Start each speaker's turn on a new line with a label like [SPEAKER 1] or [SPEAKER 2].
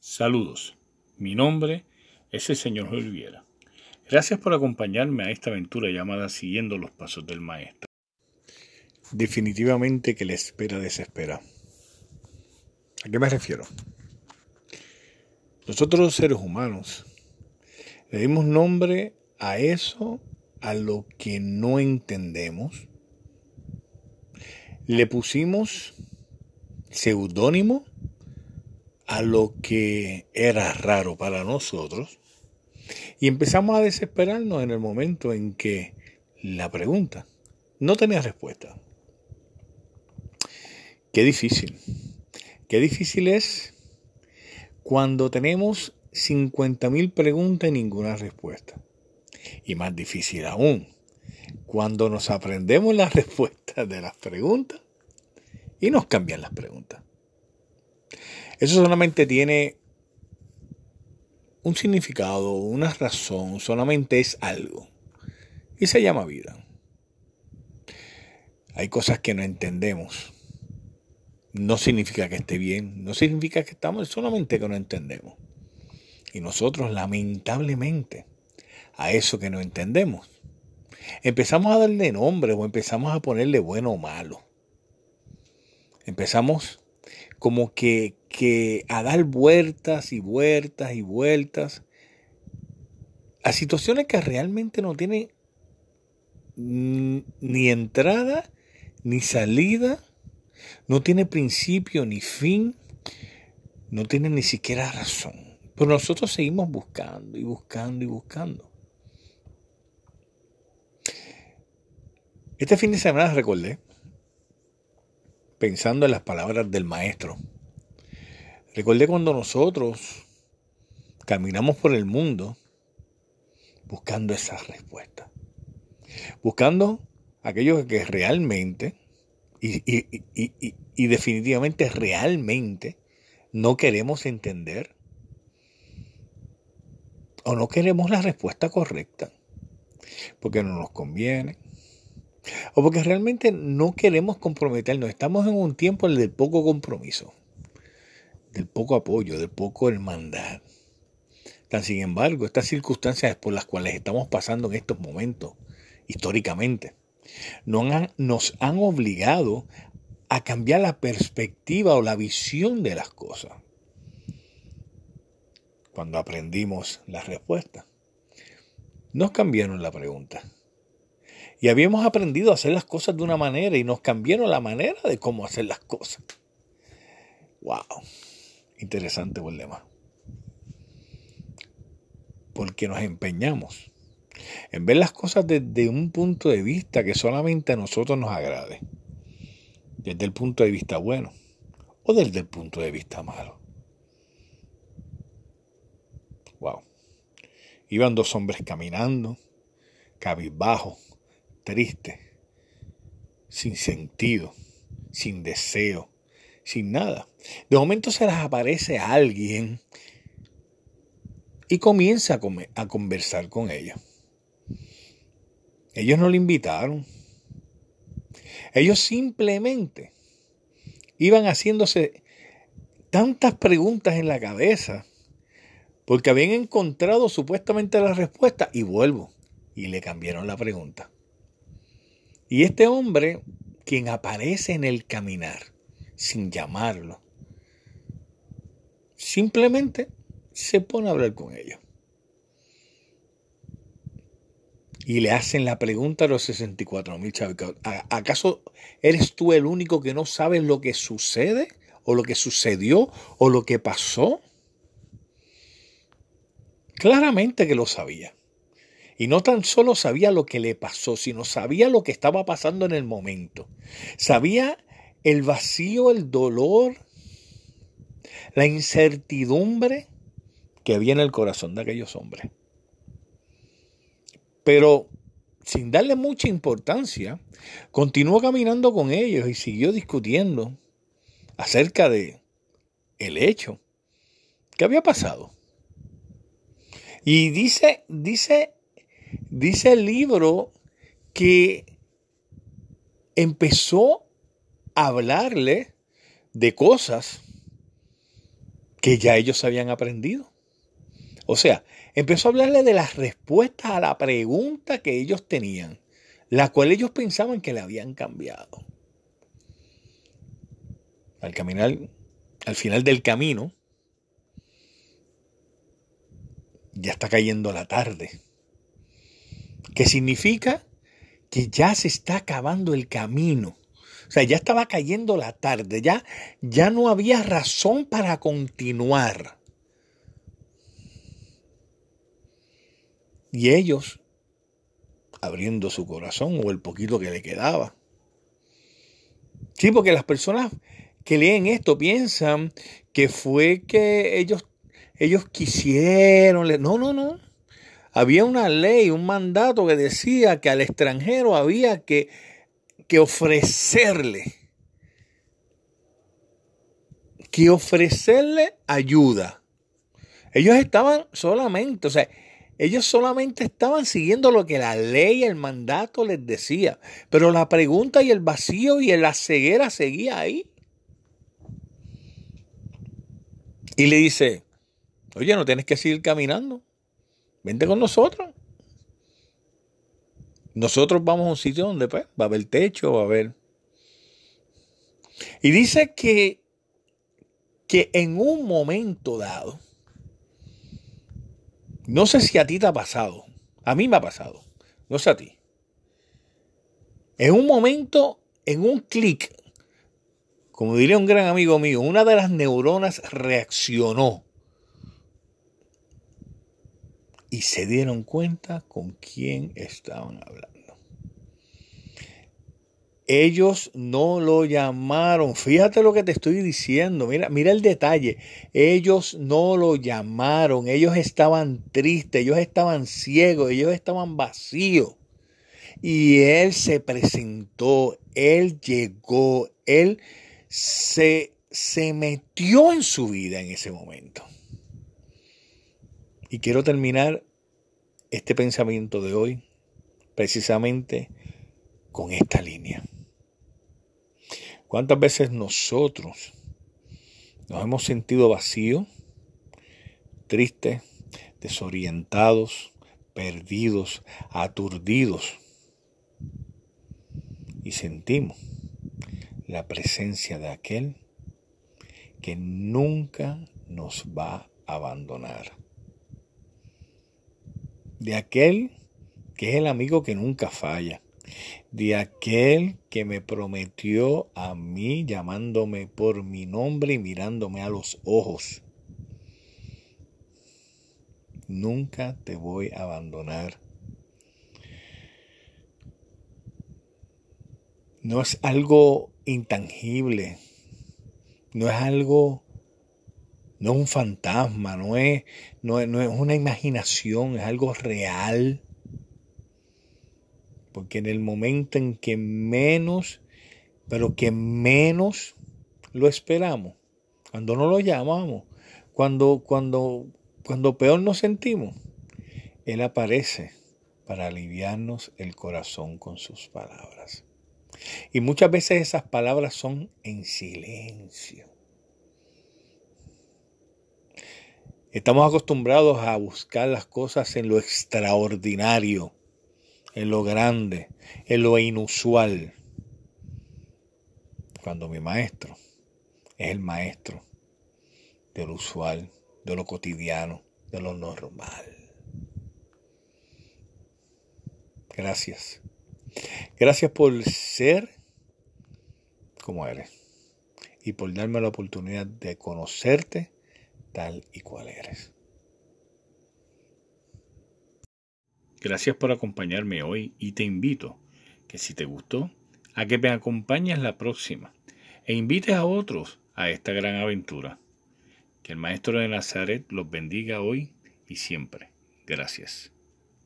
[SPEAKER 1] Saludos, mi nombre es el señor Oliviera. Gracias por acompañarme a esta aventura llamada Siguiendo los Pasos del Maestro. Definitivamente que la espera desespera. ¿A qué me refiero? Nosotros seres humanos le dimos nombre a eso a lo que no entendemos. Le pusimos seudónimo a lo que era raro para nosotros y empezamos a desesperarnos en el momento en que la pregunta no tenía respuesta. Qué difícil. Qué difícil es cuando tenemos 50.000 preguntas y ninguna respuesta. Y más difícil aún, cuando nos aprendemos las respuestas de las preguntas y nos cambian las preguntas. Eso solamente tiene un significado, una razón, solamente es algo. Y se llama vida. Hay cosas que no entendemos. No significa que esté bien, no significa que estamos, solamente que no entendemos. Y nosotros, lamentablemente, a eso que no entendemos, empezamos a darle nombre o empezamos a ponerle bueno o malo. Empezamos como que, que a dar vueltas y vueltas y vueltas a situaciones que realmente no tienen ni entrada ni salida, no tiene principio ni fin, no tiene ni siquiera razón. Pero nosotros seguimos buscando y buscando y buscando. Este fin de semana recordé pensando en las palabras del maestro. Recordé cuando nosotros caminamos por el mundo buscando esas respuestas, buscando aquello que realmente y, y, definitivamente realmente no queremos entender o no queremos la respuesta correcta, porque no nos conviene, o porque realmente no queremos comprometernos. Estamos en un tiempo del poco compromiso, del poco apoyo, del poco hermandad. Tan sin embargo, estas circunstancias por las cuales estamos pasando en estos momentos, históricamente, nos han, nos han obligado a cambiar la perspectiva o la visión de las cosas. Cuando aprendimos la respuesta, nos cambiaron la pregunta. Y habíamos aprendido a hacer las cosas de una manera y nos cambiaron la manera de cómo hacer las cosas. ¡Wow! Interesante problema. Porque nos empeñamos en ver las cosas desde un punto de vista que solamente a nosotros nos agrade. Desde el punto de vista bueno o desde el punto de vista malo. Wow. Iban dos hombres caminando, cabizbajo, triste, sin sentido, sin deseo, sin nada. De momento se les aparece alguien y comienza a, conversar con ellos. Ellos no le invitaron. Ellos simplemente iban haciéndose tantas preguntas en la cabeza porque habían encontrado supuestamente la respuesta y vuelvo y le cambiaron la pregunta. Y este hombre, quien aparece en el caminar, sin llamarlo, simplemente se pone a hablar con ellos. Y le hacen la pregunta a los 64 mil ¿Acaso eres tú el único que no sabes lo que sucede? ¿O lo que sucedió? ¿O lo que pasó? Claramente que lo sabía. Y no tan solo sabía lo que le pasó, sino sabía lo que estaba pasando en el momento. Sabía el vacío, el dolor, la incertidumbre que había en el corazón de aquellos hombres. Pero sin darle mucha importancia, continuó caminando con ellos y siguió discutiendo acerca de el hecho que había pasado. Y dice, dice Dice el libro que empezó a hablarle de cosas que ya ellos habían aprendido. O sea, empezó a hablarle de las respuestas a la pregunta que ellos tenían, la cual ellos pensaban que le habían cambiado. Al al final del camino, ya está cayendo la tarde. ¿Qué significa? Que ya se está acabando el camino. O sea, ya estaba cayendo la tarde, ya, ya no había razón para continuar. Y ellos, abriendo su corazón o el poquito que le quedaba. Sí, porque las personas que leen esto piensan que fue que ellos, ellos quisieron. No, no, no. Había una ley, un mandato que decía que al extranjero había que que ofrecerle, que ofrecerle ayuda. Ellos estaban solamente, o sea, ellos solamente estaban siguiendo lo que la ley, el mandato les decía. Pero la pregunta y el vacío y la ceguera seguía ahí. Y le dice, oye, no tienes que seguir caminando. Vente con nosotros. Nosotros vamos a un sitio donde pues, va a haber techo, va a haber... Y dice que, que en un momento dado, no sé si a ti te ha pasado, a mí me ha pasado, no sé a ti. En un momento, en un clic, como diría un gran amigo mío, una de las neuronas reaccionó y se dieron cuenta con quién estaban hablando. Ellos no lo llamaron. Fíjate lo que te estoy diciendo. Mira, mira el detalle. Ellos no lo llamaron. Ellos estaban tristes. Ellos estaban ciegos. Ellos estaban vacíos. Y Él se presentó. Él llegó. Él se, se metió en su vida en ese momento. Y quiero terminar este pensamiento de hoy precisamente con esta línea. ¿Cuántas veces nosotros nos hemos sentido vacíos, tristes, desorientados, perdidos, aturdidos? Y sentimos la presencia de aquel que nunca nos va a abandonar de aquel que es el amigo que nunca falla, de aquel que me prometió a mí llamándome por mi nombre y mirándome a los ojos. Nunca te voy a abandonar. No es algo intangible, no es algo no es un fantasma, no es, no es, una imaginación, es algo real. Porque en el momento en que menos, pero que menos lo esperamos, cuando no lo llamamos, cuando, cuando, cuando peor nos sentimos, Él aparece para aliviarnos el corazón con sus palabras. Y muchas veces esas palabras son en silencio. Estamos acostumbrados a buscar las cosas en lo extraordinario, en lo grande, en lo inusual. Cuando mi maestro es el maestro de lo usual, de lo cotidiano, de lo normal. Gracias. Gracias por ser como eres y por darme la oportunidad de conocerte tal y cual eres. Gracias por acompañarme hoy y te invito que si te gustó, a que me acompañes la próxima e invites a otros a esta gran aventura. Que el Maestro de Nazaret los bendiga hoy y siempre. Gracias.